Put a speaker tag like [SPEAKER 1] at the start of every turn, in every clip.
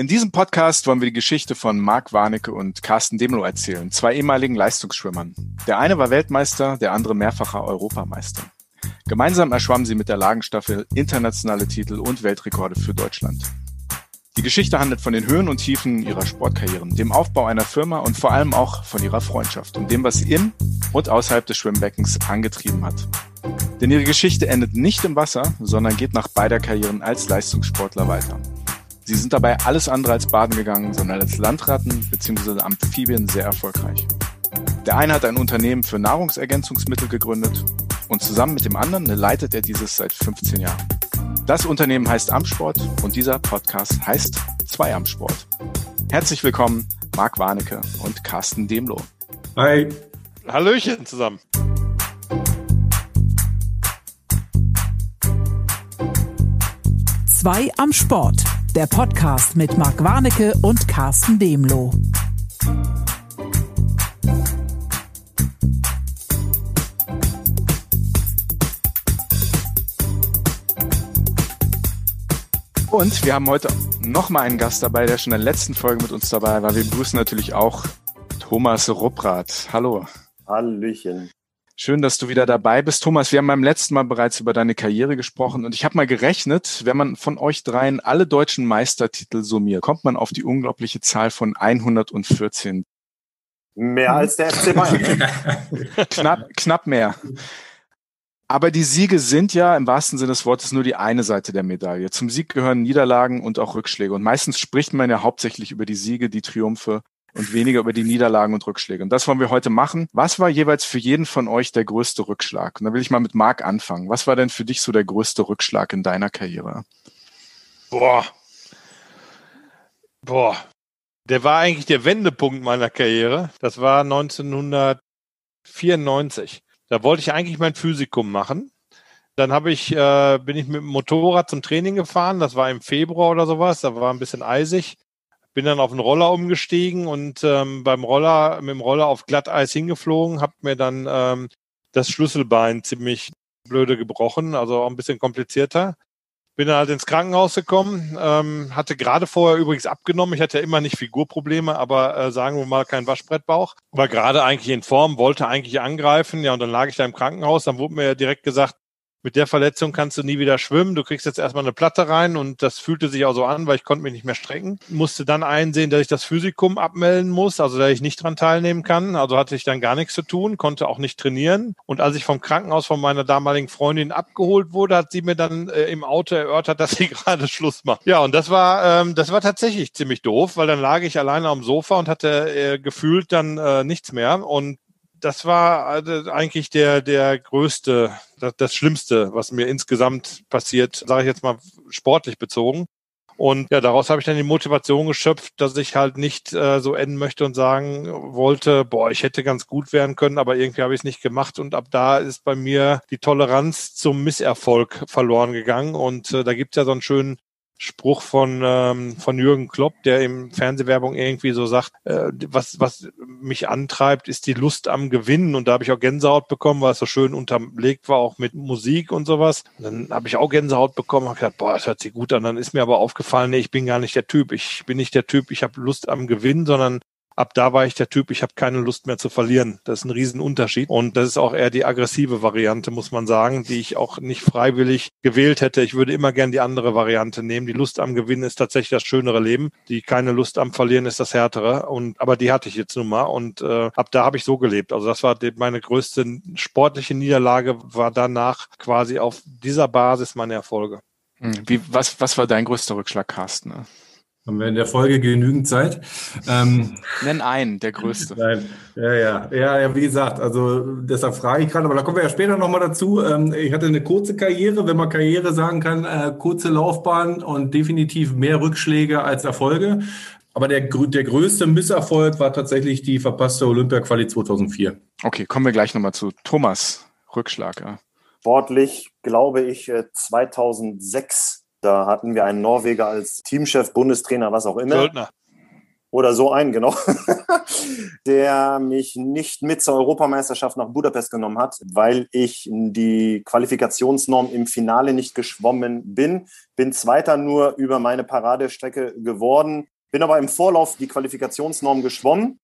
[SPEAKER 1] In diesem Podcast wollen wir die Geschichte von Marc Warnecke und Carsten Demlo erzählen, zwei ehemaligen Leistungsschwimmern. Der eine war Weltmeister, der andere mehrfacher Europameister. Gemeinsam erschwammen sie mit der Lagenstaffel internationale Titel und Weltrekorde für Deutschland. Die Geschichte handelt von den Höhen und Tiefen ihrer Sportkarrieren, dem Aufbau einer Firma und vor allem auch von ihrer Freundschaft und dem, was sie in und außerhalb des Schwimmbeckens angetrieben hat. Denn ihre Geschichte endet nicht im Wasser, sondern geht nach beider Karrieren als Leistungssportler weiter. Sie sind dabei alles andere als baden gegangen, sondern als Landratten bzw. Amphibien sehr erfolgreich. Der eine hat ein Unternehmen für Nahrungsergänzungsmittel gegründet und zusammen mit dem anderen leitet er dieses seit 15 Jahren. Das Unternehmen heißt Amsport und dieser Podcast heißt Zwei Amsport. Herzlich willkommen, Marc Warnecke und Carsten Demlo.
[SPEAKER 2] Hi.
[SPEAKER 3] Hallöchen zusammen.
[SPEAKER 4] Zwei am Sport der Podcast mit Marc Warnecke und Carsten Demlo.
[SPEAKER 1] Und wir haben heute nochmal einen Gast dabei, der schon in der letzten Folge mit uns dabei war. Wir begrüßen natürlich auch Thomas Rupprath. Hallo.
[SPEAKER 2] Hallöchen.
[SPEAKER 1] Schön, dass du wieder dabei bist. Thomas, wir haben beim letzten Mal bereits über deine Karriere gesprochen und ich habe mal gerechnet, wenn man von euch dreien alle deutschen Meistertitel summiert, kommt man auf die unglaubliche Zahl von 114.
[SPEAKER 2] Mehr als der FC Bayern.
[SPEAKER 1] knapp, knapp mehr. Aber die Siege sind ja im wahrsten Sinne des Wortes nur die eine Seite der Medaille. Zum Sieg gehören Niederlagen und auch Rückschläge. Und meistens spricht man ja hauptsächlich über die Siege, die Triumphe und weniger über die Niederlagen und Rückschläge. Und das wollen wir heute machen. Was war jeweils für jeden von euch der größte Rückschlag? Und da will ich mal mit Marc anfangen. Was war denn für dich so der größte Rückschlag in deiner Karriere?
[SPEAKER 3] Boah. Boah. Der war eigentlich der Wendepunkt meiner Karriere. Das war 1994. Da wollte ich eigentlich mein Physikum machen. Dann habe ich, äh, bin ich mit dem Motorrad zum Training gefahren. Das war im Februar oder sowas. Da war ein bisschen eisig bin dann auf den Roller umgestiegen und ähm, beim Roller, mit dem Roller auf Glatteis hingeflogen, habe mir dann ähm, das Schlüsselbein ziemlich blöde gebrochen, also auch ein bisschen komplizierter. Bin dann halt ins Krankenhaus gekommen, ähm, hatte gerade vorher übrigens abgenommen. Ich hatte ja immer nicht Figurprobleme, aber äh, sagen wir mal kein Waschbrettbauch. War gerade eigentlich in Form, wollte eigentlich angreifen. Ja, und dann lag ich da im Krankenhaus. Dann wurde mir direkt gesagt, mit der Verletzung kannst du nie wieder schwimmen. Du kriegst jetzt erstmal eine Platte rein und das fühlte sich auch so an, weil ich konnte mich nicht mehr strecken. Musste dann einsehen, dass ich das Physikum abmelden muss, also dass ich nicht dran teilnehmen kann. Also hatte ich dann gar nichts zu tun, konnte auch nicht trainieren. Und als ich vom Krankenhaus von meiner damaligen Freundin abgeholt wurde, hat sie mir dann äh, im Auto erörtert, dass sie gerade Schluss macht. Ja, und das war, ähm, das war tatsächlich ziemlich doof, weil dann lag ich alleine am Sofa und hatte äh, gefühlt dann äh, nichts mehr. Und das war also eigentlich der, der größte, das, das Schlimmste, was mir insgesamt passiert, sage ich jetzt mal sportlich bezogen. Und ja, daraus habe ich dann die Motivation geschöpft, dass ich halt nicht äh, so enden möchte und sagen wollte, boah, ich hätte ganz gut werden können, aber irgendwie habe ich es nicht gemacht. Und ab da ist bei mir die Toleranz zum Misserfolg verloren gegangen. Und äh, da gibt es ja so einen schönen Spruch von, ähm, von Jürgen Klopp, der im Fernsehwerbung irgendwie so sagt, äh, was, was mich antreibt, ist die Lust am Gewinnen. Und da habe ich auch Gänsehaut bekommen, weil es so schön unterlegt war, auch mit Musik und sowas. Und dann habe ich auch Gänsehaut bekommen, habe gedacht, boah, das hört sich gut an. Dann ist mir aber aufgefallen, nee, ich bin gar nicht der Typ. Ich bin nicht der Typ, ich habe Lust am Gewinnen, sondern ab da war ich der Typ, ich habe keine Lust mehr zu verlieren. Das ist ein Riesenunterschied. Und das ist auch eher die aggressive Variante, muss man sagen, die ich auch nicht freiwillig gewählt hätte. Ich würde immer gern die andere Variante nehmen. Die Lust am Gewinnen ist tatsächlich das schönere Leben. Die keine Lust am Verlieren ist das härtere. Und aber die hatte ich jetzt nun mal. Und äh, ab da habe ich so gelebt. Also das war meine größte sportliche Niederlage, war danach quasi auf dieser Basis meine Erfolge.
[SPEAKER 1] Hm, wie, was, was war dein größter Rückschlag, Carsten?
[SPEAKER 2] Haben wir in der Folge genügend Zeit?
[SPEAKER 1] Ähm, Nenn einen, der größte.
[SPEAKER 2] Nein, ja, ja, ja, ja, wie gesagt, also deshalb frage ich gerade, aber da kommen wir ja später nochmal dazu. Ähm, ich hatte eine kurze Karriere, wenn man Karriere sagen kann, äh, kurze Laufbahn und definitiv mehr Rückschläge als Erfolge. Aber der, der größte Misserfolg war tatsächlich die verpasste Olympia-Quali 2004.
[SPEAKER 1] Okay, kommen wir gleich nochmal zu Thomas Rückschlag. Ja.
[SPEAKER 5] Sportlich glaube ich 2006 äh, da hatten wir einen Norweger als Teamchef, Bundestrainer, was auch immer. Söldner. oder so einen, genau, der mich nicht mit zur Europameisterschaft nach Budapest genommen hat, weil ich die Qualifikationsnorm im Finale nicht geschwommen bin. Bin Zweiter nur über meine Paradestrecke geworden, bin aber im Vorlauf die Qualifikationsnorm geschwommen.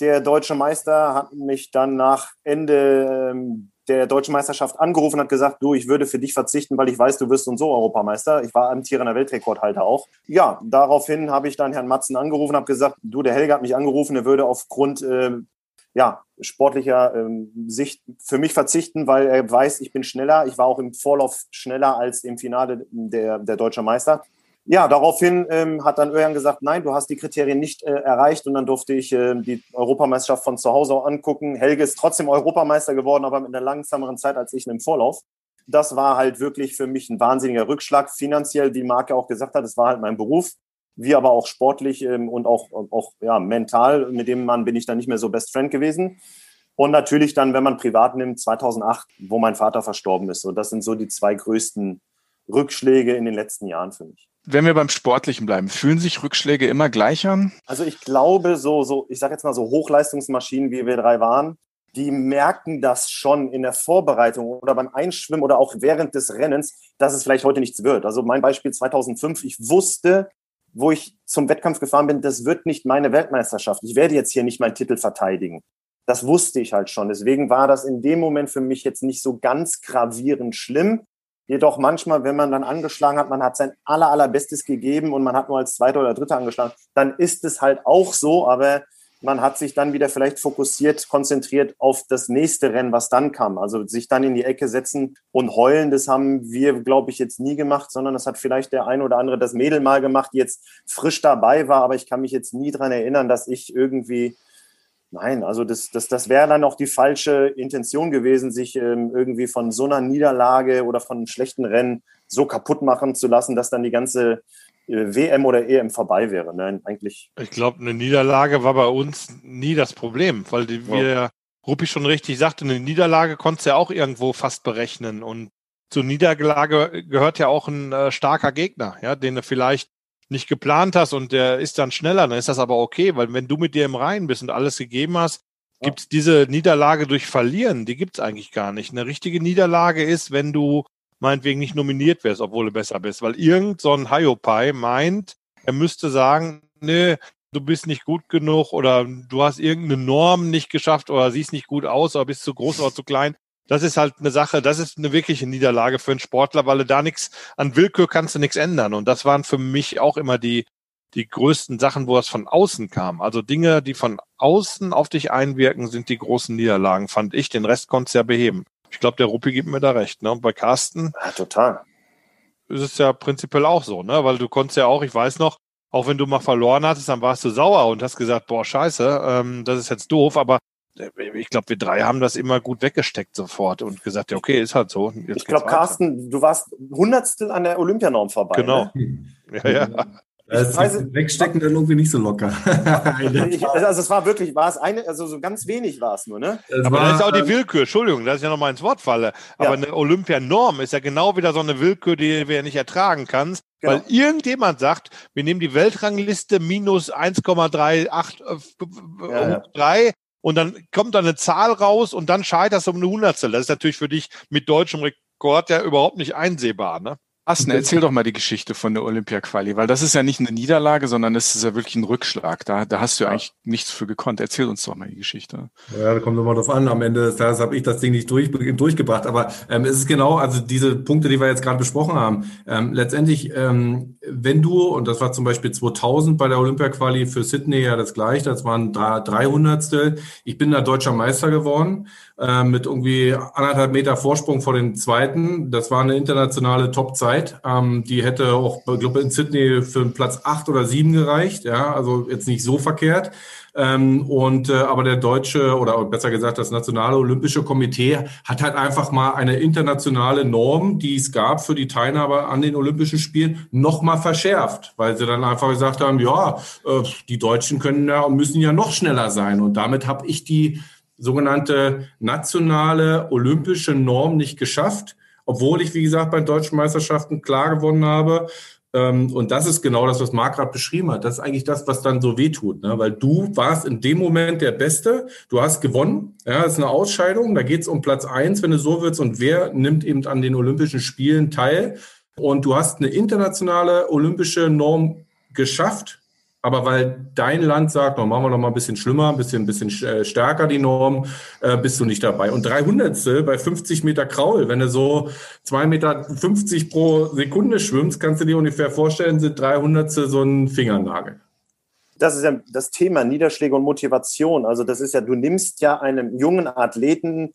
[SPEAKER 5] Der deutsche Meister hat mich dann nach Ende ähm, der deutschen Meisterschaft angerufen hat gesagt, du, ich würde für dich verzichten, weil ich weiß, du wirst und so Europameister. Ich war amtierender Weltrekordhalter auch. Ja, daraufhin habe ich dann Herrn Matzen angerufen, habe gesagt, du, der Helge hat mich angerufen, er würde aufgrund äh, ja, sportlicher ähm, Sicht für mich verzichten, weil er weiß, ich bin schneller. Ich war auch im Vorlauf schneller als im Finale der, der deutsche Meister. Ja, daraufhin ähm, hat dann Öjan gesagt, nein, du hast die Kriterien nicht äh, erreicht und dann durfte ich äh, die Europameisterschaft von zu Hause angucken. Helge ist trotzdem Europameister geworden, aber mit einer langsameren Zeit als ich im Vorlauf. Das war halt wirklich für mich ein wahnsinniger Rückschlag, finanziell, wie Marke auch gesagt hat, es war halt mein Beruf, wie aber auch sportlich ähm, und auch, auch ja, mental. Mit dem Mann bin ich dann nicht mehr so Best Friend gewesen. Und natürlich dann, wenn man privat nimmt, 2008, wo mein Vater verstorben ist. So, das sind so die zwei größten Rückschläge in den letzten Jahren für mich
[SPEAKER 1] wenn wir beim Sportlichen bleiben, fühlen sich Rückschläge immer gleich an?
[SPEAKER 5] Also ich glaube, so, so, ich sage jetzt mal so Hochleistungsmaschinen, wie wir drei waren, die merken das schon in der Vorbereitung oder beim Einschwimmen oder auch während des Rennens, dass es vielleicht heute nichts wird. Also mein Beispiel 2005, ich wusste, wo ich zum Wettkampf gefahren bin, das wird nicht meine Weltmeisterschaft. Ich werde jetzt hier nicht meinen Titel verteidigen. Das wusste ich halt schon. Deswegen war das in dem Moment für mich jetzt nicht so ganz gravierend schlimm. Jedoch manchmal, wenn man dann angeschlagen hat, man hat sein aller, allerbestes gegeben und man hat nur als Zweiter oder Dritter angeschlagen, dann ist es halt auch so, aber man hat sich dann wieder vielleicht fokussiert, konzentriert auf das nächste Rennen, was dann kam. Also sich dann in die Ecke setzen und heulen, das haben wir, glaube ich, jetzt nie gemacht, sondern das hat vielleicht der ein oder andere das Mädel mal gemacht, die jetzt frisch dabei war, aber ich kann mich jetzt nie dran erinnern, dass ich irgendwie Nein, also das, das, das wäre dann auch die falsche Intention gewesen, sich ähm, irgendwie von so einer Niederlage oder von einem schlechten Rennen so kaputt machen zu lassen, dass dann die ganze äh, WM oder EM vorbei wäre. Nein, eigentlich.
[SPEAKER 3] Ich glaube, eine Niederlage war bei uns nie das Problem, weil die, ja. wir, Ruppi schon richtig sagte, eine Niederlage konntest du ja auch irgendwo fast berechnen. Und zur Niederlage gehört ja auch ein äh, starker Gegner, ja, den du vielleicht nicht geplant hast und der ist dann schneller, dann ist das aber okay, weil wenn du mit dir im Reinen bist und alles gegeben hast, gibt es diese Niederlage durch Verlieren, die gibt es eigentlich gar nicht. Eine richtige Niederlage ist, wenn du meinetwegen nicht nominiert wirst, obwohl du besser bist, weil irgend so ein Hiopai meint, er müsste sagen, nee, du bist nicht gut genug oder du hast irgendeine Norm nicht geschafft oder siehst nicht gut aus oder bist zu groß oder zu klein das ist halt eine Sache, das ist eine wirkliche Niederlage für einen Sportler, weil du da nichts, an Willkür kannst du nichts ändern. Und das waren für mich auch immer die, die größten Sachen, wo es von außen kam. Also Dinge, die von außen auf dich einwirken, sind die großen Niederlagen, fand ich. Den Rest konntest du ja beheben. Ich glaube, der Ruppi gibt mir da recht. Ne? Und bei Carsten.
[SPEAKER 5] Ja, total.
[SPEAKER 3] Ist es ja prinzipiell auch so, ne? Weil du konntest ja auch, ich weiß noch, auch wenn du mal verloren hattest, dann warst du sauer und hast gesagt, boah, scheiße, ähm, das ist jetzt doof, aber ich glaube, wir drei haben das immer gut weggesteckt sofort und gesagt, ja, okay, ist halt so.
[SPEAKER 5] Jetzt ich glaube, Carsten, du warst Hundertstel an der Olympianorm vorbei.
[SPEAKER 3] Genau. Ne? Ja, ja.
[SPEAKER 2] Das ist wegstecken dann irgendwie nicht so locker.
[SPEAKER 5] ich, also es war wirklich, war es eine, also so ganz wenig war es nur, ne?
[SPEAKER 3] Das aber war, das ist auch die Willkür, Entschuldigung, dass ich ja nochmal ins Wort falle. Aber ja. eine Olympianorm ist ja genau wieder so eine Willkür, die ja nicht ertragen kannst. Genau. Weil irgendjemand sagt, wir nehmen die Weltrangliste minus 1,38 äh, ja, ja und dann kommt da eine Zahl raus und dann scheiterst du um eine Hundertstel. Das ist natürlich für dich mit deutschem Rekord ja überhaupt nicht einsehbar, ne?
[SPEAKER 1] Assen, erzähl doch mal die Geschichte von der Olympia-Quali, weil das ist ja nicht eine Niederlage, sondern das ist ja wirklich ein Rückschlag. Da, da hast du ja eigentlich nichts für gekonnt. Erzähl uns doch mal die Geschichte.
[SPEAKER 2] Ja, da kommt immer drauf an. Am Ende des Tages habe ich das Ding nicht durch, durchgebracht. Aber ähm, es ist genau, also diese Punkte, die wir jetzt gerade besprochen haben. Ähm, letztendlich, ähm, wenn du, und das war zum Beispiel 2000 bei der Olympia-Quali für Sydney ja das gleiche, das waren drei, 300. Ich bin da deutscher Meister geworden äh, mit irgendwie anderthalb Meter Vorsprung vor dem zweiten. Das war eine internationale Top-Zeit. Ähm, die hätte auch, glaube, in Sydney für Platz acht oder sieben gereicht. Ja, also jetzt nicht so verkehrt. Ähm, und äh, aber der deutsche oder besser gesagt das nationale olympische Komitee hat halt einfach mal eine internationale Norm, die es gab für die Teilnahme an den Olympischen Spielen, noch mal verschärft, weil sie dann einfach gesagt haben, ja, äh, die Deutschen können ja und müssen ja noch schneller sein. Und damit habe ich die sogenannte nationale olympische Norm nicht geschafft, obwohl ich, wie gesagt, bei deutschen Meisterschaften klar gewonnen habe. Ähm, und das ist genau das, was Marc gerade beschrieben hat. Das ist eigentlich das, was dann so wehtut, ne? weil du warst in dem Moment der Beste, du hast gewonnen, ja, das ist eine Ausscheidung, da geht es um Platz eins, wenn du so willst, und wer nimmt eben an den Olympischen Spielen teil. Und du hast eine internationale olympische Norm geschafft, aber weil dein Land sagt, noch machen wir noch mal ein bisschen schlimmer, ein bisschen, ein bisschen äh, stärker die Norm, äh, bist du nicht dabei. Und 300 bei 50 Meter Kraul, wenn du so 2,50 Meter pro Sekunde schwimmst, kannst du dir ungefähr vorstellen, sind 300 so ein Fingernagel.
[SPEAKER 5] Das ist ja das Thema Niederschläge und Motivation. Also das ist ja, du nimmst ja einem jungen Athleten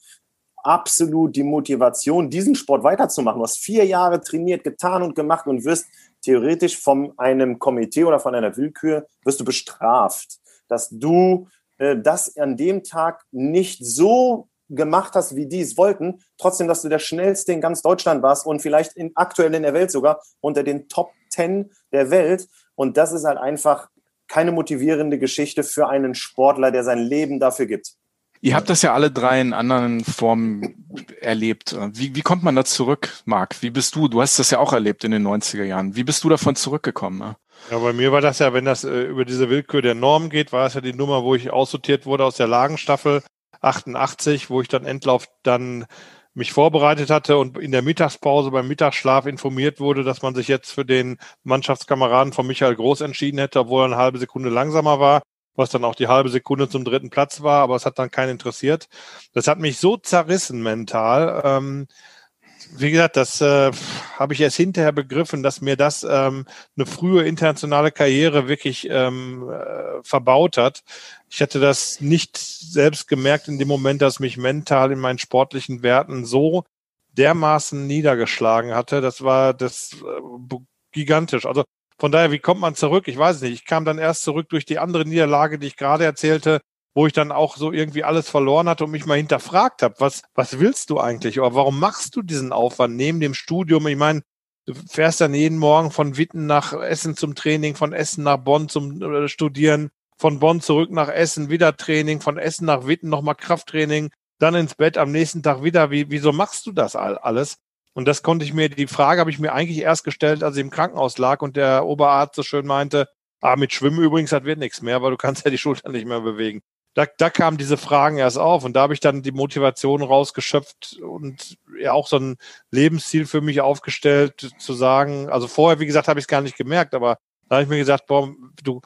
[SPEAKER 5] absolut die Motivation, diesen Sport weiterzumachen. Du hast vier Jahre trainiert, getan und gemacht und wirst theoretisch von einem Komitee oder von einer Willkür wirst du bestraft, dass du äh, das an dem Tag nicht so gemacht hast, wie die es wollten, trotzdem, dass du der schnellste in ganz Deutschland warst und vielleicht in, aktuell in der Welt sogar unter den Top Ten der Welt. Und das ist halt einfach keine motivierende Geschichte für einen Sportler, der sein Leben dafür gibt.
[SPEAKER 1] Ihr habt das ja alle drei in anderen Formen erlebt. Wie, wie kommt man da zurück, Marc? Wie bist du? Du hast das ja auch erlebt in den 90er Jahren. Wie bist du davon zurückgekommen? Ne?
[SPEAKER 3] Ja, bei mir war das ja, wenn das äh, über diese Willkür der Norm geht, war es ja die Nummer, wo ich aussortiert wurde aus der Lagenstaffel 88, wo ich dann Endlauf dann mich vorbereitet hatte und in der Mittagspause beim Mittagsschlaf informiert wurde, dass man sich jetzt für den Mannschaftskameraden von Michael Groß entschieden hätte, obwohl er eine halbe Sekunde langsamer war was dann auch die halbe Sekunde zum dritten Platz war, aber es hat dann keinen interessiert. Das hat mich so zerrissen mental. Ähm, wie gesagt, das äh, habe ich erst hinterher begriffen, dass mir das ähm, eine frühe internationale Karriere wirklich ähm, äh, verbaut hat. Ich hätte das nicht selbst gemerkt in dem Moment, dass mich mental in meinen sportlichen Werten so dermaßen niedergeschlagen hatte. Das war das äh, gigantisch. Also von daher, wie kommt man zurück? Ich weiß nicht. Ich kam dann erst zurück durch die andere Niederlage, die ich gerade erzählte, wo ich dann auch so irgendwie alles verloren hatte und mich mal hinterfragt habe, was, was willst du eigentlich? Oder warum machst du diesen Aufwand neben dem Studium? Ich meine, du fährst dann jeden Morgen von Witten nach Essen zum Training, von Essen nach Bonn zum äh, Studieren, von Bonn zurück nach Essen, wieder Training, von Essen nach Witten nochmal Krafttraining, dann ins Bett, am nächsten Tag wieder. Wie, wieso machst du das alles? Und das konnte ich mir, die Frage habe ich mir eigentlich erst gestellt, als ich im Krankenhaus lag und der Oberarzt so schön meinte, ah, mit Schwimmen übrigens, das wird nichts mehr, weil du kannst ja die Schulter nicht mehr bewegen. Da, da kamen diese Fragen erst auf und da habe ich dann die Motivation rausgeschöpft und ja auch so ein Lebensziel für mich aufgestellt, zu sagen, also vorher, wie gesagt, habe ich es gar nicht gemerkt, aber da habe ich mir gesagt, boah, du,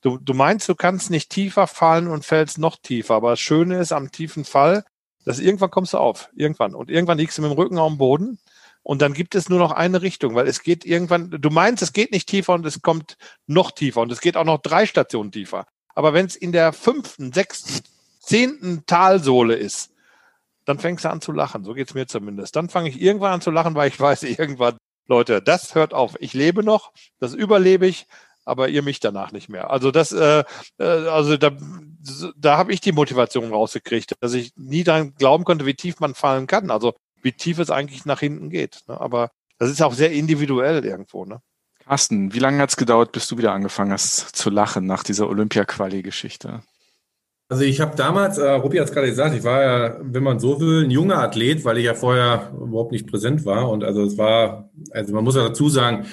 [SPEAKER 3] du, du meinst, du kannst nicht tiefer fallen und fällst noch tiefer, aber das Schöne ist am tiefen Fall, dass irgendwann kommst du auf, irgendwann. Und irgendwann liegst du mit dem Rücken auf dem Boden und dann gibt es nur noch eine Richtung, weil es geht irgendwann, du meinst, es geht nicht tiefer und es kommt noch tiefer und es geht auch noch drei Stationen tiefer. Aber wenn es in der fünften, sechsten, zehnten Talsohle ist, dann fängst du an zu lachen. So geht's mir zumindest. Dann fange ich irgendwann an zu lachen, weil ich weiß, irgendwann, Leute, das hört auf. Ich lebe noch, das überlebe ich, aber ihr mich danach nicht mehr. Also das, äh, äh also da, da habe ich die Motivation rausgekriegt, dass ich nie daran glauben konnte, wie tief man fallen kann. Also wie tief es eigentlich nach hinten geht. Ne? Aber das ist auch sehr individuell irgendwo. Ne?
[SPEAKER 1] Carsten, wie lange hat es gedauert, bis du wieder angefangen hast zu lachen nach dieser Olympia-Quali-Geschichte?
[SPEAKER 2] Also ich habe damals, äh, Rupi hat es gerade gesagt, ich war ja, wenn man so will, ein junger Athlet, weil ich ja vorher überhaupt nicht präsent war. Und also es war, also man muss ja dazu sagen,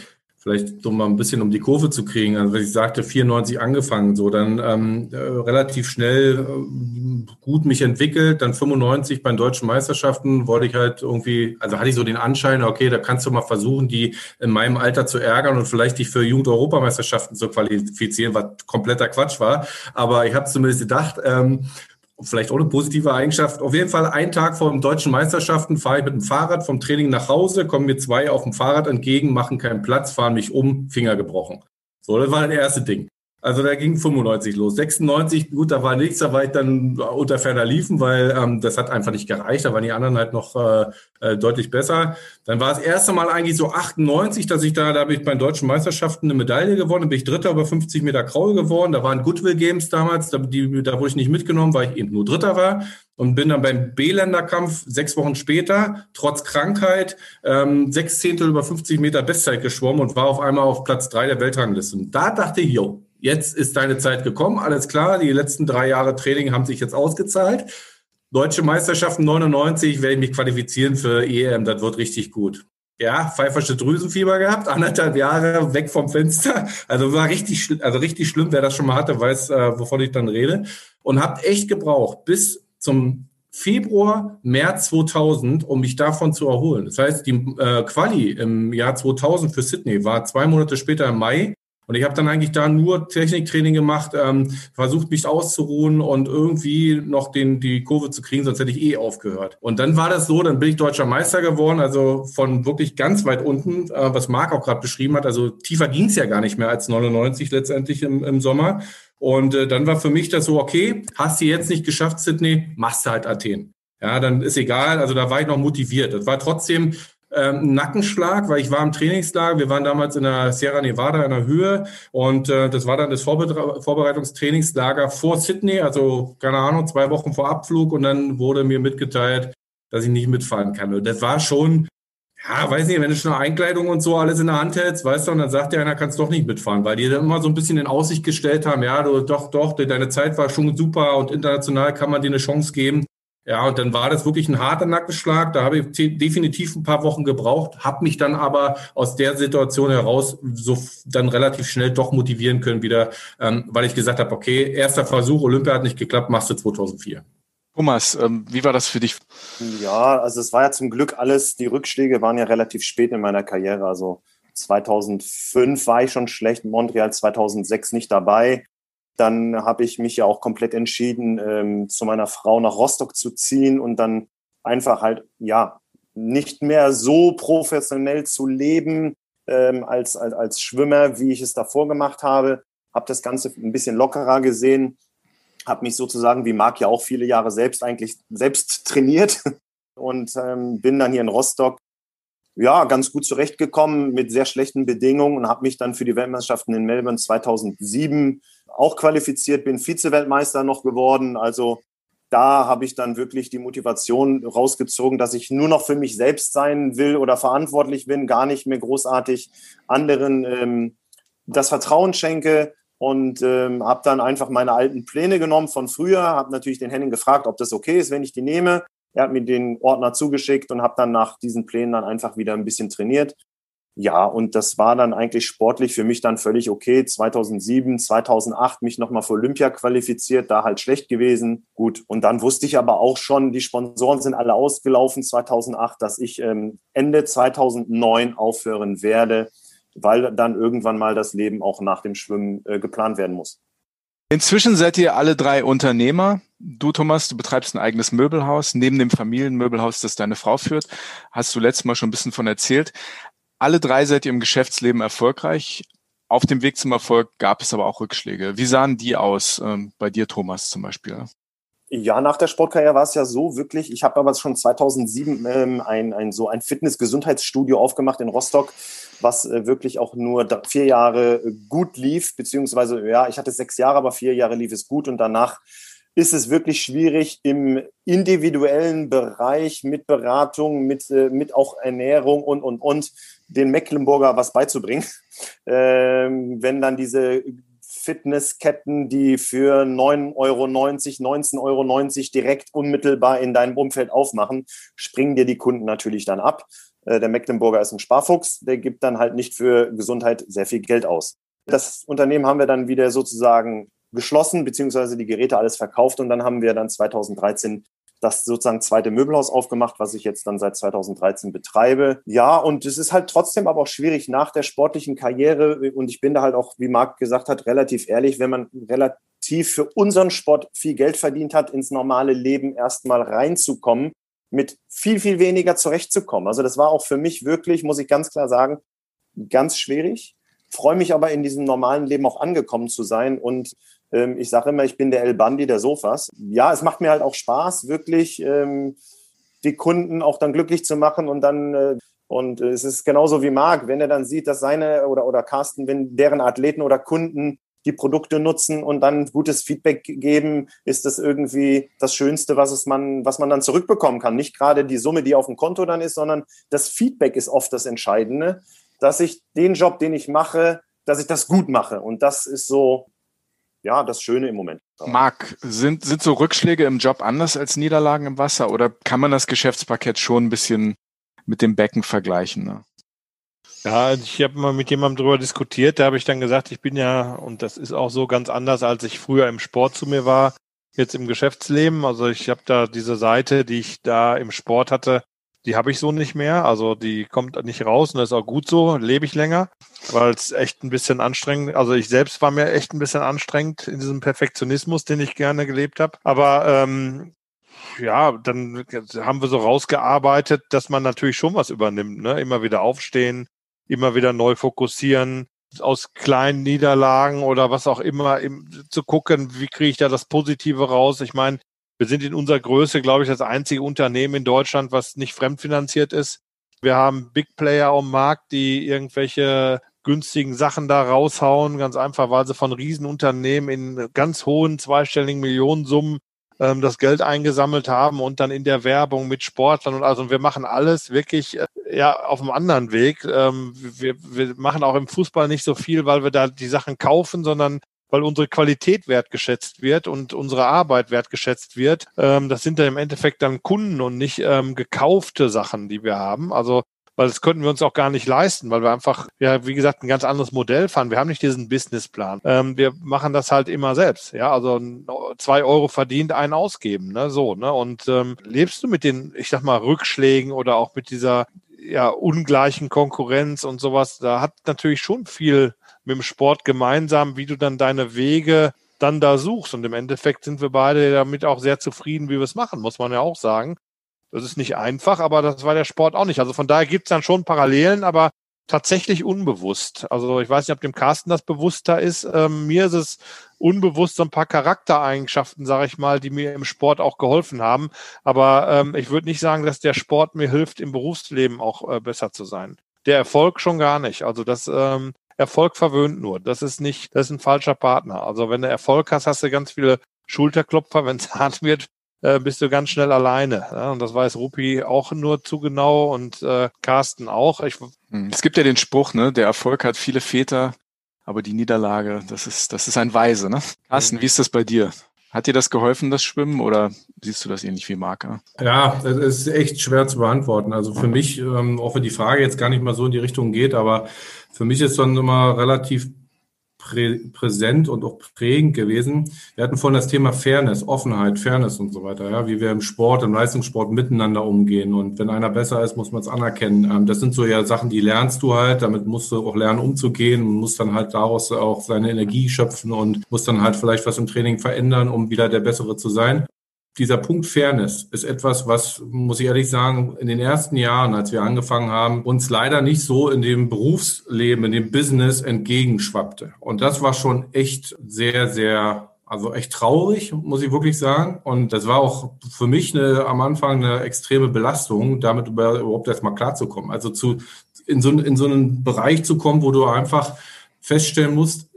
[SPEAKER 2] vielleicht so mal ein bisschen um die Kurve zu kriegen. Also ich sagte, 94 angefangen, so dann ähm, äh, relativ schnell äh, gut mich entwickelt, dann 95 bei den deutschen Meisterschaften wollte ich halt irgendwie, also hatte ich so den Anschein, okay, da kannst du mal versuchen, die in meinem Alter zu ärgern und vielleicht dich für Jugend-Europameisterschaften zu qualifizieren, was kompletter Quatsch war. Aber ich habe zumindest gedacht, ähm, vielleicht ohne positive Eigenschaft. Auf jeden Fall einen Tag vor den deutschen Meisterschaften fahre ich mit dem Fahrrad vom Training nach Hause, kommen mir zwei auf dem Fahrrad entgegen, machen keinen Platz, fahren mich um, Finger gebrochen. So, das war das erste Ding. Also da ging 95 los. 96, gut, da war nichts, da war ich dann unter ferner Liefen, weil ähm, das hat einfach nicht gereicht. Da waren die anderen halt noch äh, äh, deutlich besser. Dann war das erste Mal eigentlich so 98, dass ich da, da habe ich bei den deutschen Meisterschaften eine Medaille gewonnen, bin ich Dritter über 50 Meter Kraul geworden. Da waren Goodwill Games damals, da, die, da wurde ich nicht mitgenommen, weil ich eben nur Dritter war und bin dann beim B-Länderkampf sechs Wochen später, trotz Krankheit, ähm, sechs Zehntel über 50 Meter Bestzeit geschwommen und war auf einmal auf Platz drei der Weltrangliste. Und da dachte ich, yo, jetzt ist deine Zeit gekommen, alles klar, die letzten drei Jahre Training haben sich jetzt ausgezahlt. Deutsche Meisterschaften 99 werde ich mich qualifizieren für EM, das wird richtig gut. ja, pfeifersche Drüsenfieber gehabt, anderthalb Jahre weg vom Fenster. Also war richtig, also richtig schlimm, wer das schon mal hatte, weiß, äh, wovon ich dann rede. Und habe echt gebraucht bis zum Februar, März 2000, um mich davon zu erholen. Das heißt, die äh, Quali im Jahr 2000 für Sydney war zwei Monate später im Mai. Und ich habe dann eigentlich da nur Techniktraining gemacht, ähm, versucht mich auszuruhen und irgendwie noch den, die Kurve zu kriegen, sonst hätte ich eh aufgehört. Und dann war das so, dann bin ich deutscher Meister geworden, also von wirklich ganz weit unten, äh, was Marc auch gerade beschrieben hat. Also tiefer ging es ja gar nicht mehr als 99 letztendlich im, im Sommer. Und äh, dann war für mich das so, okay, hast du jetzt nicht geschafft, Sydney, machst du halt Athen. Ja, dann ist egal. Also da war ich noch motiviert. Das war trotzdem ähm, Nackenschlag, weil ich war im Trainingslager. Wir waren damals in der Sierra Nevada in der Höhe und äh, das war dann das Vorbe Vorbereitungstrainingslager vor Sydney, also keine Ahnung, zwei Wochen vor Abflug und dann wurde mir mitgeteilt, dass ich nicht mitfahren kann. Und das war schon ja, weiß nicht, wenn du schon eine Einkleidung und so alles in der Hand hältst, weißt du, und dann sagt dir einer, kannst doch nicht mitfahren, weil die dann immer so ein bisschen in Aussicht gestellt haben, ja, du, doch, doch, deine Zeit war schon super und international kann man dir eine Chance geben. Ja, und dann war das wirklich ein harter Nackenschlag. Da habe ich definitiv ein paar Wochen gebraucht, habe mich dann aber aus der Situation heraus so dann relativ schnell doch motivieren können wieder, ähm, weil ich gesagt habe, okay, erster Versuch, Olympia hat nicht geklappt, machst du 2004.
[SPEAKER 1] Thomas, ähm, wie war das für dich?
[SPEAKER 5] Ja, also es war ja zum Glück alles, die Rückschläge waren ja relativ spät in meiner Karriere. Also 2005 war ich schon schlecht, Montreal 2006 nicht dabei. Dann habe ich mich ja auch komplett entschieden, ähm, zu meiner Frau nach Rostock zu ziehen und dann einfach halt, ja, nicht mehr so professionell zu leben ähm, als, als, als Schwimmer, wie ich es davor gemacht habe. Habe das Ganze ein bisschen lockerer gesehen habe mich sozusagen wie Marc ja auch viele Jahre selbst eigentlich selbst trainiert und ähm, bin dann hier in Rostock ja ganz gut zurechtgekommen mit sehr schlechten Bedingungen und habe mich dann für die Weltmeisterschaften in Melbourne 2007 auch qualifiziert, bin Vize-Weltmeister noch geworden. Also da habe ich dann wirklich die Motivation rausgezogen, dass ich nur noch für mich selbst sein will oder verantwortlich bin, gar nicht mehr großartig anderen ähm, das Vertrauen schenke und ähm, habe dann einfach meine alten Pläne genommen von früher, habe natürlich den Henning gefragt, ob das okay ist, wenn ich die nehme. Er hat mir den Ordner zugeschickt und habe dann nach diesen Plänen dann einfach wieder ein bisschen trainiert. Ja, und das war dann eigentlich sportlich für mich dann völlig okay. 2007, 2008 mich nochmal für Olympia qualifiziert, da halt schlecht gewesen. Gut, und dann wusste ich aber auch schon, die Sponsoren sind alle ausgelaufen 2008, dass ich ähm, Ende 2009 aufhören werde weil dann irgendwann mal das Leben auch nach dem Schwimmen äh, geplant werden muss.
[SPEAKER 1] Inzwischen seid ihr alle drei Unternehmer. Du, Thomas, du betreibst ein eigenes Möbelhaus neben dem Familienmöbelhaus, das deine Frau führt. Hast du letztes Mal schon ein bisschen von erzählt. Alle drei seid ihr im Geschäftsleben erfolgreich. Auf dem Weg zum Erfolg gab es aber auch Rückschläge. Wie sahen die aus? Ähm, bei dir, Thomas, zum Beispiel?
[SPEAKER 5] Ja, nach der Sportkarriere war es ja so wirklich. Ich habe aber schon 2007 ähm, ein, ein so ein Fitness-Gesundheitsstudio aufgemacht in Rostock, was äh, wirklich auch nur vier Jahre äh, gut lief, beziehungsweise ja, ich hatte sechs Jahre, aber vier Jahre lief es gut und danach ist es wirklich schwierig im individuellen Bereich mit Beratung, mit, äh, mit auch Ernährung und, und, und den Mecklenburger was beizubringen. Ähm, wenn dann diese Fitnessketten, die für 9,90 Euro, 19,90 Euro direkt unmittelbar in deinem Umfeld aufmachen, springen dir die Kunden natürlich dann ab. Äh, der Mecklenburger ist ein Sparfuchs, der gibt dann halt nicht für Gesundheit sehr viel Geld aus. Das Unternehmen haben wir dann wieder sozusagen geschlossen, beziehungsweise die Geräte alles verkauft und dann haben wir dann 2013 das sozusagen zweite Möbelhaus aufgemacht, was ich jetzt dann seit 2013 betreibe. Ja, und es ist halt trotzdem aber auch schwierig nach der sportlichen Karriere. Und ich bin da halt auch, wie Marc gesagt hat, relativ ehrlich, wenn man relativ für unseren Sport viel Geld verdient hat, ins normale Leben erstmal reinzukommen, mit viel, viel weniger zurechtzukommen. Also das war auch für mich wirklich, muss ich ganz klar sagen, ganz schwierig. Freue mich aber in diesem normalen Leben auch angekommen zu sein und ich sage immer, ich bin der El Bandi der Sofas. Ja, es macht mir halt auch Spaß, wirklich ähm, die Kunden auch dann glücklich zu machen und dann äh, und es ist genauso wie Marc, wenn er dann sieht, dass seine oder, oder Carsten, wenn deren Athleten oder Kunden die Produkte nutzen und dann gutes Feedback geben, ist das irgendwie das Schönste, was es man, was man dann zurückbekommen kann. Nicht gerade die Summe, die auf dem Konto dann ist, sondern das Feedback ist oft das Entscheidende, dass ich den Job, den ich mache, dass ich das gut mache. Und das ist so, ja, das Schöne im Moment.
[SPEAKER 1] Marc, sind, sind so Rückschläge im Job anders als Niederlagen im Wasser oder kann man das Geschäftspaket schon ein bisschen mit dem Becken vergleichen. Ne?
[SPEAKER 3] Ja, ich habe mal mit jemandem drüber diskutiert, da habe ich dann gesagt, ich bin ja, und das ist auch so ganz anders, als ich früher im Sport zu mir war, jetzt im Geschäftsleben. Also ich habe da diese Seite, die ich da im Sport hatte, die habe ich so nicht mehr. Also die kommt nicht raus und das ist auch gut so, lebe ich länger, weil es echt ein bisschen anstrengend, also ich selbst war mir echt ein bisschen anstrengend in diesem Perfektionismus, den ich gerne gelebt habe. Aber ähm, ja, dann haben wir so rausgearbeitet, dass man natürlich schon was übernimmt, ne? Immer wieder aufstehen, immer wieder neu fokussieren, aus kleinen Niederlagen oder was auch immer im, zu gucken, wie kriege ich da das Positive raus. Ich meine, wir sind in unserer Größe, glaube ich, das einzige Unternehmen in Deutschland, was nicht fremdfinanziert ist. Wir haben Big Player am Markt, die irgendwelche günstigen Sachen da raushauen, ganz einfach, weil sie von Riesenunternehmen in ganz hohen zweistelligen Millionensummen ähm, das Geld eingesammelt haben und dann in der Werbung mit Sportlern und also wir machen alles wirklich äh, ja auf einem anderen Weg. Ähm, wir, wir machen auch im Fußball nicht so viel, weil wir da die Sachen kaufen, sondern weil unsere Qualität wertgeschätzt wird und unsere Arbeit wertgeschätzt wird. Ähm, das sind dann im Endeffekt dann Kunden und nicht ähm, gekaufte Sachen, die wir haben. Also weil das könnten wir uns auch gar nicht leisten, weil wir einfach, ja, wie gesagt, ein ganz anderes Modell fahren. Wir haben nicht diesen Businessplan. Ähm, wir machen das halt immer selbst. Ja, also zwei Euro verdient, einen ausgeben, ne, so, ne. Und ähm, lebst du mit den, ich sag mal, Rückschlägen oder auch mit dieser ja, ungleichen Konkurrenz und sowas, da hat natürlich schon viel mit dem Sport gemeinsam, wie du dann deine Wege dann da suchst. Und im Endeffekt sind wir beide damit auch sehr zufrieden, wie wir es machen, muss man ja auch sagen. Das ist nicht einfach, aber das war der Sport auch nicht. Also von daher gibt es dann schon Parallelen, aber tatsächlich unbewusst. Also ich weiß nicht, ob dem Carsten das bewusster ist. Ähm, mir ist es unbewusst so ein paar Charaktereigenschaften, sage ich mal, die mir im Sport auch geholfen haben. Aber ähm, ich würde nicht sagen, dass der Sport mir hilft, im Berufsleben auch äh, besser zu sein. Der Erfolg schon gar nicht. Also das ähm, Erfolg verwöhnt nur. Das ist nicht, das ist ein falscher Partner. Also wenn du Erfolg hast, hast du ganz viele Schulterklopfer. Wenn es hart wird, äh, bist du ganz schnell alleine. Ja? Und das weiß Rupi auch nur zu genau und äh, Carsten auch. Ich,
[SPEAKER 1] hm, es gibt ja den Spruch, ne, der Erfolg hat viele Väter, aber die Niederlage, das ist, das ist ein Weise, ne? Carsten, wie ist das bei dir? Hat dir das geholfen, das Schwimmen, oder siehst du das ähnlich wie Marker?
[SPEAKER 2] Ja, es ist echt schwer zu beantworten. Also für mich, ähm, auch wenn die Frage jetzt gar nicht mal so in die Richtung geht, aber für mich ist dann immer relativ prä präsent und auch prägend gewesen. Wir hatten vorhin das Thema Fairness, Offenheit, Fairness und so weiter, ja, wie wir im Sport, im Leistungssport miteinander umgehen. Und wenn einer besser ist, muss man es anerkennen. Ähm, das sind so ja Sachen, die lernst du halt, damit musst du auch lernen, umzugehen und musst dann halt daraus auch seine Energie schöpfen und musst dann halt vielleicht was im Training verändern, um wieder der Bessere zu sein dieser Punkt Fairness ist etwas, was, muss ich ehrlich sagen, in den ersten Jahren, als wir angefangen haben, uns leider nicht so in dem Berufsleben, in dem Business entgegenschwappte. Und das war schon echt sehr, sehr also echt traurig, muss ich wirklich sagen. Und das war auch für mich eine, am Anfang eine extreme Belastung, damit überhaupt erstmal klarzukommen. Also zu, in so, in so einen Bereich zu kommen, wo du einfach feststellen musst,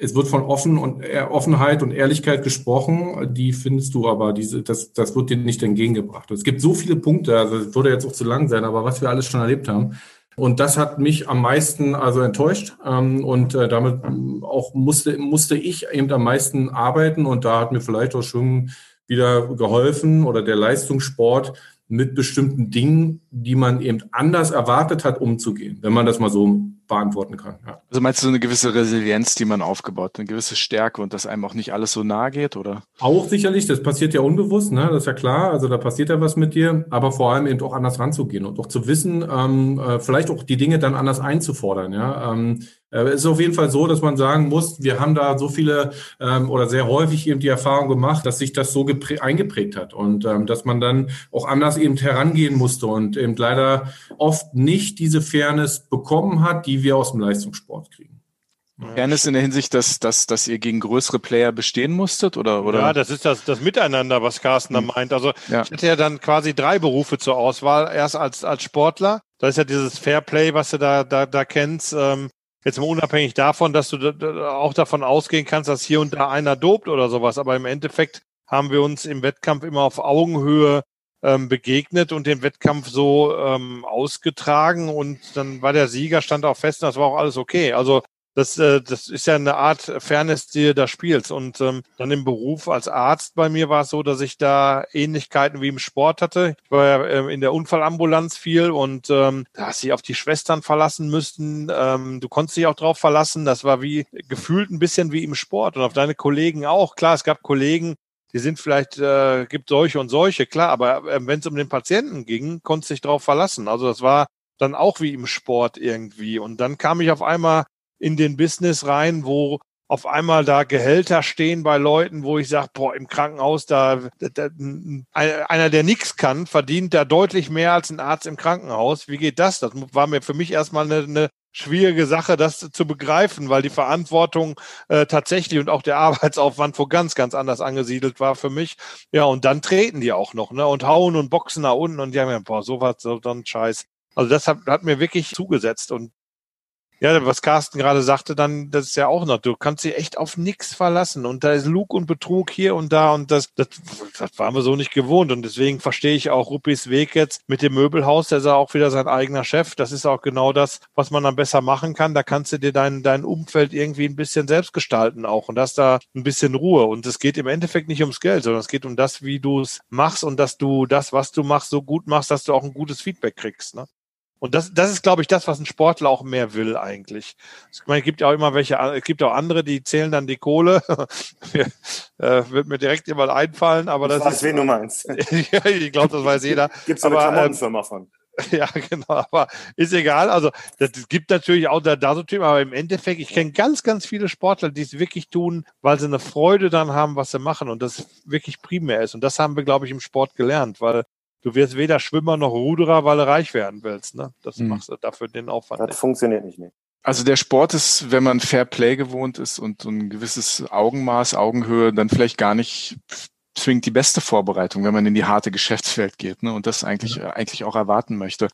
[SPEAKER 2] es wird von offen und äh, Offenheit und Ehrlichkeit gesprochen, die findest du aber, diese, das, das wird dir nicht entgegengebracht. Es gibt so viele Punkte, also es würde jetzt auch zu lang sein, aber was wir alles schon erlebt haben. Und das hat mich am meisten also enttäuscht. Ähm, und äh, damit auch musste, musste ich eben am meisten arbeiten. Und da hat mir vielleicht auch schon wieder geholfen oder der Leistungssport mit bestimmten Dingen, die man eben anders erwartet hat, umzugehen, wenn man das mal so beantworten kann. Ja.
[SPEAKER 1] Also meinst du so eine gewisse Resilienz, die man aufgebaut, eine gewisse Stärke und dass einem auch nicht alles so nahe geht, oder?
[SPEAKER 2] Auch sicherlich, das passiert ja unbewusst, ne? das ist ja klar, also da passiert ja was mit dir, aber vor allem eben auch anders ranzugehen und auch zu wissen, ähm, äh, vielleicht auch die Dinge dann anders einzufordern. Ja? Ähm, äh, es ist auf jeden Fall so, dass man sagen muss, wir haben da so viele ähm, oder sehr häufig eben die Erfahrung gemacht, dass sich das so eingeprägt hat und ähm, dass man dann auch anders eben herangehen musste und eben leider oft nicht diese Fairness bekommen hat, die wir aus dem Leistungssport kriegen.
[SPEAKER 1] Fairness in der Hinsicht, dass, dass, dass ihr gegen größere Player bestehen musstet, oder? oder?
[SPEAKER 3] Ja, das ist das, das Miteinander, was Carsten da hm. meint. Also ja. ich hatte ja dann quasi drei Berufe zur Auswahl. Erst als, als Sportler, da ist ja dieses Fairplay, was du da, da, da kennst. Ähm, Jetzt mal unabhängig davon, dass du auch davon ausgehen kannst, dass hier und da einer dobt oder sowas. Aber im Endeffekt haben wir uns im Wettkampf immer auf Augenhöhe ähm, begegnet und den Wettkampf so ähm, ausgetragen und dann war der Sieger, stand auch fest und das war auch alles okay. Also das, äh, das ist ja eine Art Fairness, die du da spielst. Und ähm, dann im Beruf als Arzt bei mir war es so, dass ich da Ähnlichkeiten wie im Sport hatte. Ich war ja ähm, in der Unfallambulanz viel und ähm, da hast dich auf die Schwestern verlassen müssen. Ähm, du konntest dich auch drauf verlassen. Das war wie gefühlt ein bisschen wie im Sport und auf deine Kollegen auch. Klar, es gab Kollegen, die sind vielleicht, äh, gibt solche und solche, klar, aber äh, wenn es um den Patienten ging, konntest du dich drauf verlassen. Also das war dann auch wie im Sport irgendwie. Und dann kam ich auf einmal in den Business rein, wo auf einmal da Gehälter stehen bei Leuten, wo ich sage, boah, im Krankenhaus, da, da, einer, der nichts kann, verdient da deutlich mehr als ein Arzt im Krankenhaus. Wie geht das? Das war mir für mich erstmal eine, eine schwierige Sache, das zu begreifen, weil die Verantwortung äh, tatsächlich und auch der Arbeitsaufwand wo ganz, ganz anders angesiedelt war für mich. Ja, und dann treten die auch noch, ne, und hauen und boxen nach unten und die haben ja, boah, sowas, so dann Scheiß. Also das hat, hat mir wirklich zugesetzt und ja, was Carsten gerade sagte, dann, das ist ja auch noch, du kannst dich echt auf nichts verlassen. Und da ist Lug und Betrug hier und da und das, das, das waren wir so nicht gewohnt. Und deswegen verstehe ich auch Ruppis Weg jetzt mit dem Möbelhaus, der ist auch wieder sein eigener Chef. Das ist auch genau das, was man dann besser machen kann. Da kannst du dir dein, dein Umfeld irgendwie ein bisschen selbst gestalten auch. Und hast da ein bisschen Ruhe. Und es geht im Endeffekt nicht ums Geld, sondern es geht um das, wie du es machst und dass du das, was du machst, so gut machst, dass du auch ein gutes Feedback kriegst. Ne? Und das, das ist, glaube ich, das, was ein Sportler auch mehr will eigentlich. Ich meine, es gibt ja auch immer welche, es gibt auch andere, die zählen dann die Kohle. äh, wird mir direkt jemand einfallen, aber ich das
[SPEAKER 5] weiß,
[SPEAKER 3] ist.
[SPEAKER 5] wen du meinst.
[SPEAKER 3] ja, ich glaube, das weiß jeder.
[SPEAKER 5] Gibt es eine aber, Klamottenfirma von.
[SPEAKER 3] Ja, genau, aber ist egal. Also das gibt natürlich auch da, da so Typen, aber im Endeffekt, ich kenne ganz, ganz viele Sportler, die es wirklich tun, weil sie eine Freude dann haben, was sie machen und das wirklich primär ist. Und das haben wir, glaube ich, im Sport gelernt, weil du wirst weder Schwimmer noch Ruderer, weil du reich werden willst. Ne? Das mhm. machst du dafür den Aufwand.
[SPEAKER 5] Das nicht. funktioniert nicht mehr.
[SPEAKER 1] Also der Sport ist, wenn man Fair Play gewohnt ist und ein gewisses Augenmaß, Augenhöhe, dann vielleicht gar nicht zwingend die beste Vorbereitung, wenn man in die harte Geschäftswelt geht ne? und das eigentlich, ja. eigentlich auch erwarten möchte.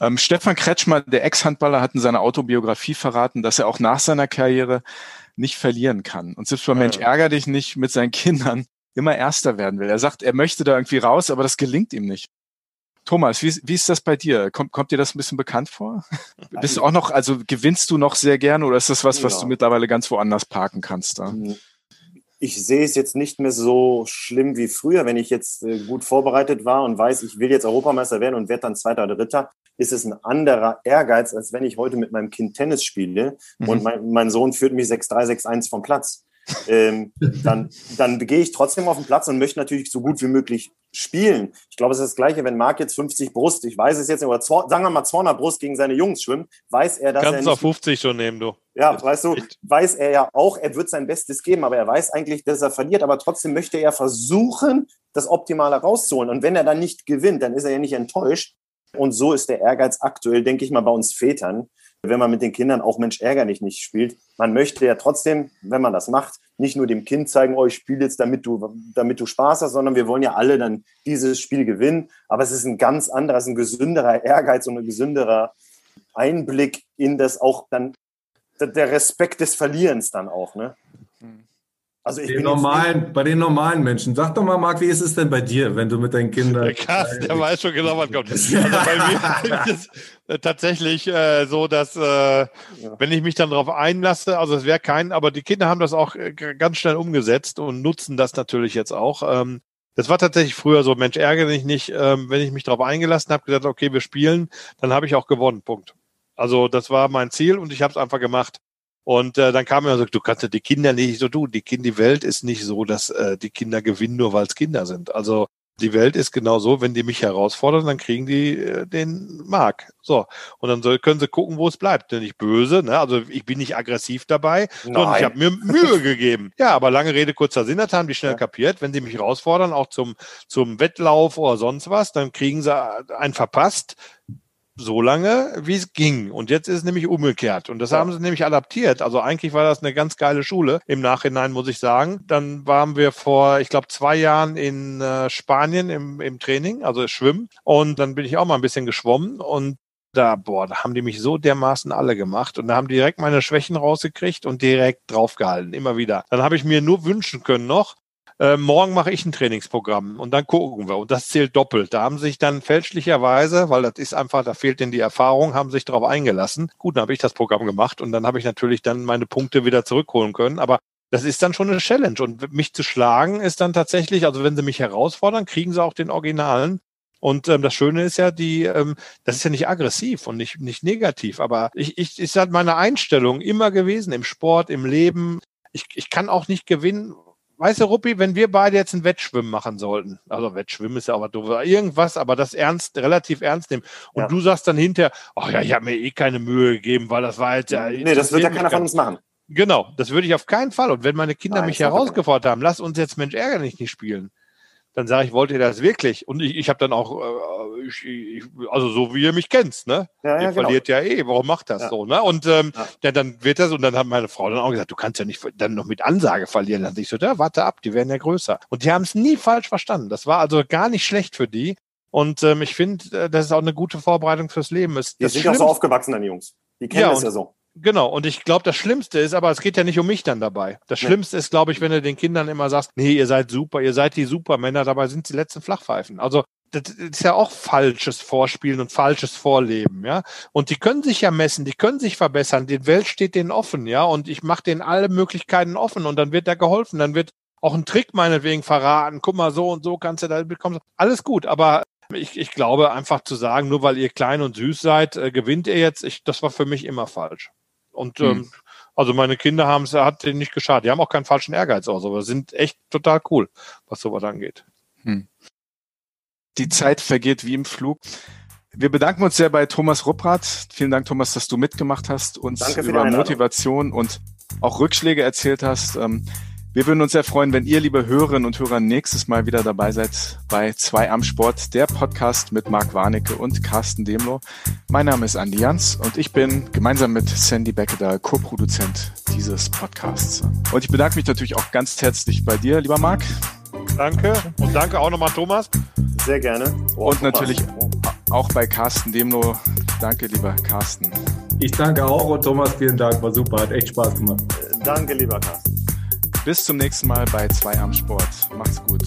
[SPEAKER 1] Ähm, Stefan Kretschmer, der Ex-Handballer, hat in seiner Autobiografie verraten, dass er auch nach seiner Karriere nicht verlieren kann. Und selbst bei ja. Mensch ärger dich nicht mit seinen Kindern immer Erster werden will. Er sagt, er möchte da irgendwie raus, aber das gelingt ihm nicht. Thomas, wie, wie ist das bei dir? Kommt, kommt dir das ein bisschen bekannt vor? Bist du auch noch, also gewinnst du noch sehr gerne oder ist das was, was ja. du mittlerweile ganz woanders parken kannst da? Mhm.
[SPEAKER 5] Ich sehe es jetzt nicht mehr so schlimm wie früher, wenn ich jetzt äh, gut vorbereitet war und weiß, ich will jetzt Europameister werden und werde dann Zweiter oder Dritter, ist es ein anderer Ehrgeiz, als wenn ich heute mit meinem Kind Tennis spiele mhm. und mein, mein Sohn führt mich 6-3, 6-1 vom Platz ähm, dann, dann gehe ich trotzdem auf den Platz und möchte natürlich so gut wie möglich spielen. Ich glaube, es ist das Gleiche, wenn Marc jetzt 50 Brust, ich weiß es jetzt nicht, oder sagen wir mal 200 Brust gegen seine Jungs schwimmt, weiß er, dass
[SPEAKER 3] Kannst
[SPEAKER 5] er
[SPEAKER 3] nicht... Kannst auch 50 schon nehmen, du.
[SPEAKER 5] Ja, weißt du, weiß er ja auch, er wird sein Bestes geben, aber er weiß eigentlich, dass er verliert, aber trotzdem möchte er versuchen, das Optimale rauszuholen. Und wenn er dann nicht gewinnt, dann ist er ja nicht enttäuscht. Und so ist der Ehrgeiz aktuell, denke ich mal, bei uns Vätern wenn man mit den Kindern auch Mensch ärgerlich nicht spielt. Man möchte ja trotzdem, wenn man das macht, nicht nur dem Kind zeigen, oh, ich spiele jetzt, damit du, damit du Spaß hast, sondern wir wollen ja alle dann dieses Spiel gewinnen. Aber es ist ein ganz anderer, es ist ein gesünderer Ehrgeiz und ein gesünderer Einblick in das auch dann, der Respekt des Verlierens dann auch, ne?
[SPEAKER 2] Also ich den normalen, bei den normalen Menschen. Sag doch mal, Marc, wie ist es denn bei dir, wenn du mit deinen Kindern.
[SPEAKER 3] Der Carsten, der weiß schon genau, was kommt. Also bei mir ist es tatsächlich äh, so, dass äh, ja. wenn ich mich dann darauf einlasse, also es wäre kein, aber die Kinder haben das auch äh, ganz schnell umgesetzt und nutzen das natürlich jetzt auch. Ähm, das war tatsächlich früher so, Mensch, ärgere dich nicht, ähm, wenn ich mich darauf eingelassen habe, gesagt, okay, wir spielen, dann habe ich auch gewonnen. Punkt. Also das war mein Ziel und ich habe es einfach gemacht. Und äh, dann kam er und sagte, du kannst ja die Kinder nicht so tun. Die, kind, die Welt ist nicht so, dass äh, die Kinder gewinnen, nur weil es Kinder sind. Also die Welt ist genau so, wenn die mich herausfordern, dann kriegen die äh, den Mark. So. Und dann soll, können sie gucken, wo es bleibt. Denn nicht böse, ne? Also ich bin nicht aggressiv dabei, Nein. sondern ich habe mir Mühe gegeben. Ja, aber lange Rede, kurzer Sinn, das haben die schnell ja. kapiert. Wenn sie mich herausfordern, auch zum, zum Wettlauf oder sonst was, dann kriegen sie einen verpasst so lange, wie es ging. Und jetzt ist es nämlich umgekehrt. Und das haben sie nämlich adaptiert. Also eigentlich war das eine ganz geile Schule. Im Nachhinein muss ich sagen. Dann waren wir vor, ich glaube, zwei Jahren in äh, Spanien im, im Training, also Schwimmen. Und dann bin ich auch mal ein bisschen geschwommen und da, boah, da haben die mich so dermaßen alle gemacht und da haben die direkt meine Schwächen rausgekriegt und direkt draufgehalten, immer wieder. Dann habe ich mir nur wünschen können noch, äh, morgen mache ich ein Trainingsprogramm und dann gucken wir. Und das zählt doppelt. Da haben sich dann fälschlicherweise, weil das ist einfach, da fehlt denn die Erfahrung, haben sich darauf eingelassen. Gut, dann habe ich das Programm gemacht und dann habe ich natürlich dann meine Punkte wieder zurückholen können. Aber das ist dann schon eine Challenge. Und mich zu schlagen ist dann tatsächlich, also wenn sie mich herausfordern, kriegen sie auch den Originalen. Und ähm, das Schöne ist ja, die, ähm, das ist ja nicht aggressiv und nicht, nicht negativ, aber ich, ich ist halt meine Einstellung immer gewesen im Sport, im Leben. Ich, ich kann auch nicht gewinnen. Weißt du, Ruppi, wenn wir beide jetzt ein Wettschwimmen machen sollten, also Wettschwimmen ist ja aber doof, irgendwas, aber das ernst, relativ ernst nehmen. Und ja. du sagst dann hinterher, ach ja, ich habe mir eh keine Mühe gegeben, weil das war halt ja.
[SPEAKER 5] Nee, das wird ja keiner von uns machen.
[SPEAKER 3] Genau, das würde ich auf keinen Fall. Und wenn meine Kinder Nein, mich herausgefordert haben, lass uns jetzt Mensch ärgerlich nicht spielen, dann sage ich, wollt ihr das wirklich? Und ich, ich habe dann auch, äh, ich, ich, also so wie ihr mich kennt, ne? Ja, ja, ihr genau. verliert ja eh, warum macht das ja. so, ne? Und ähm, ja. dann wird das, und dann hat meine Frau dann auch gesagt, du kannst ja nicht dann noch mit Ansage verlieren. Dann ich so, ja, warte ab, die werden ja größer. Und die haben es nie falsch verstanden. Das war also gar nicht schlecht für die. Und ähm, ich finde, äh, das ist auch eine gute Vorbereitung fürs Leben. Ist
[SPEAKER 5] die sind auch so aufgewachsen, dann Jungs. Die kennen ja, das ja so.
[SPEAKER 3] Genau, und ich glaube, das Schlimmste ist, aber es geht ja nicht um mich dann dabei. Das ja. Schlimmste ist, glaube ich, wenn du den Kindern immer sagst, nee, ihr seid super, ihr seid die Supermänner, dabei sind die letzten Flachpfeifen. Also das ist ja auch falsches Vorspielen und falsches Vorleben, ja. Und die können sich ja messen, die können sich verbessern. Die Welt steht denen offen, ja. Und ich mache denen alle Möglichkeiten offen und dann wird da geholfen. Dann wird auch ein Trick meinetwegen verraten. Guck mal, so und so kannst du da bekommen. Alles gut, aber ich, ich glaube einfach zu sagen, nur weil ihr klein und süß seid, äh, gewinnt ihr jetzt. Ich, das war für mich immer falsch. Und hm. ähm, also meine Kinder haben es, hat denen nicht geschadet. Die haben auch keinen falschen Ehrgeiz aus, aber sind echt total cool, was sowas angeht. Hm.
[SPEAKER 1] Die Zeit vergeht wie im Flug. Wir bedanken uns sehr bei Thomas Rupprath. Vielen Dank, Thomas, dass du mitgemacht hast, uns über Motivation und auch Rückschläge erzählt hast. Ähm, wir würden uns sehr freuen, wenn ihr, liebe Hörerinnen und Hörer, nächstes Mal wieder dabei seid bei 2 am Sport, der Podcast mit Marc Warnecke und Carsten Demlo. Mein Name ist Andi Jans und ich bin gemeinsam mit Sandy Beckedahl Co-Produzent dieses Podcasts. Und ich bedanke mich natürlich auch ganz herzlich bei dir, lieber Marc.
[SPEAKER 3] Danke und danke auch nochmal Thomas.
[SPEAKER 5] Sehr gerne.
[SPEAKER 1] Oh, und natürlich auch bei Carsten Demlo. Danke, lieber Carsten.
[SPEAKER 2] Ich danke auch und Thomas, vielen Dank, war super, hat echt Spaß gemacht.
[SPEAKER 5] Danke, lieber Carsten.
[SPEAKER 1] Bis zum nächsten Mal bei 2 am Sport. Macht's gut.